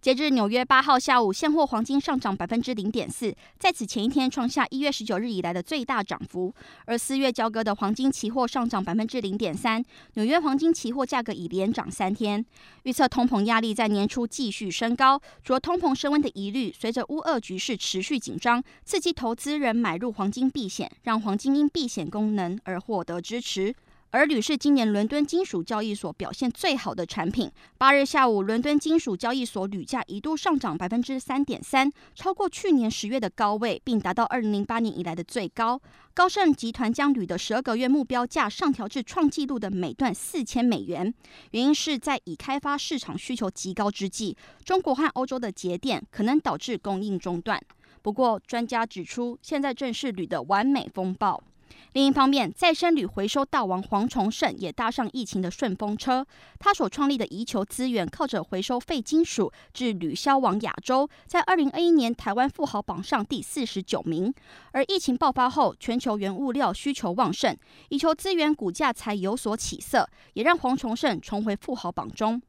截至纽约八号下午，现货黄金上涨百分之零点四，在此前一天创下一月十九日以来的最大涨幅。而四月交割的黄金期货上涨百分之零点三，纽约黄金期货价格已连涨三天。预测通膨压力在年初继续升高，除了通膨升温的疑虑，随着乌俄局势持续紧张，刺激投资人买入黄金避险，让黄金因避险功能而获得支持。而铝是今年伦敦金属交易所表现最好的产品。八日下午，伦敦金属交易所铝价一度上涨百分之三点三，超过去年十月的高位，并达到二零零八年以来的最高。高盛集团将铝的十二个月目标价上调至创纪录的每吨四千美元，原因是在已开发市场需求极高之际，中国和欧洲的节电可能导致供应中断。不过，专家指出，现在正是铝的完美风暴。另一方面，再生铝回收大王黄崇胜也搭上疫情的顺风车。他所创立的宜球资源，靠着回收废金属至铝销往亚洲，在二零二一年台湾富豪榜上第四十九名。而疫情爆发后，全球原物料需求旺盛，宜裘资源股价才有所起色，也让黄崇胜重回富豪榜中。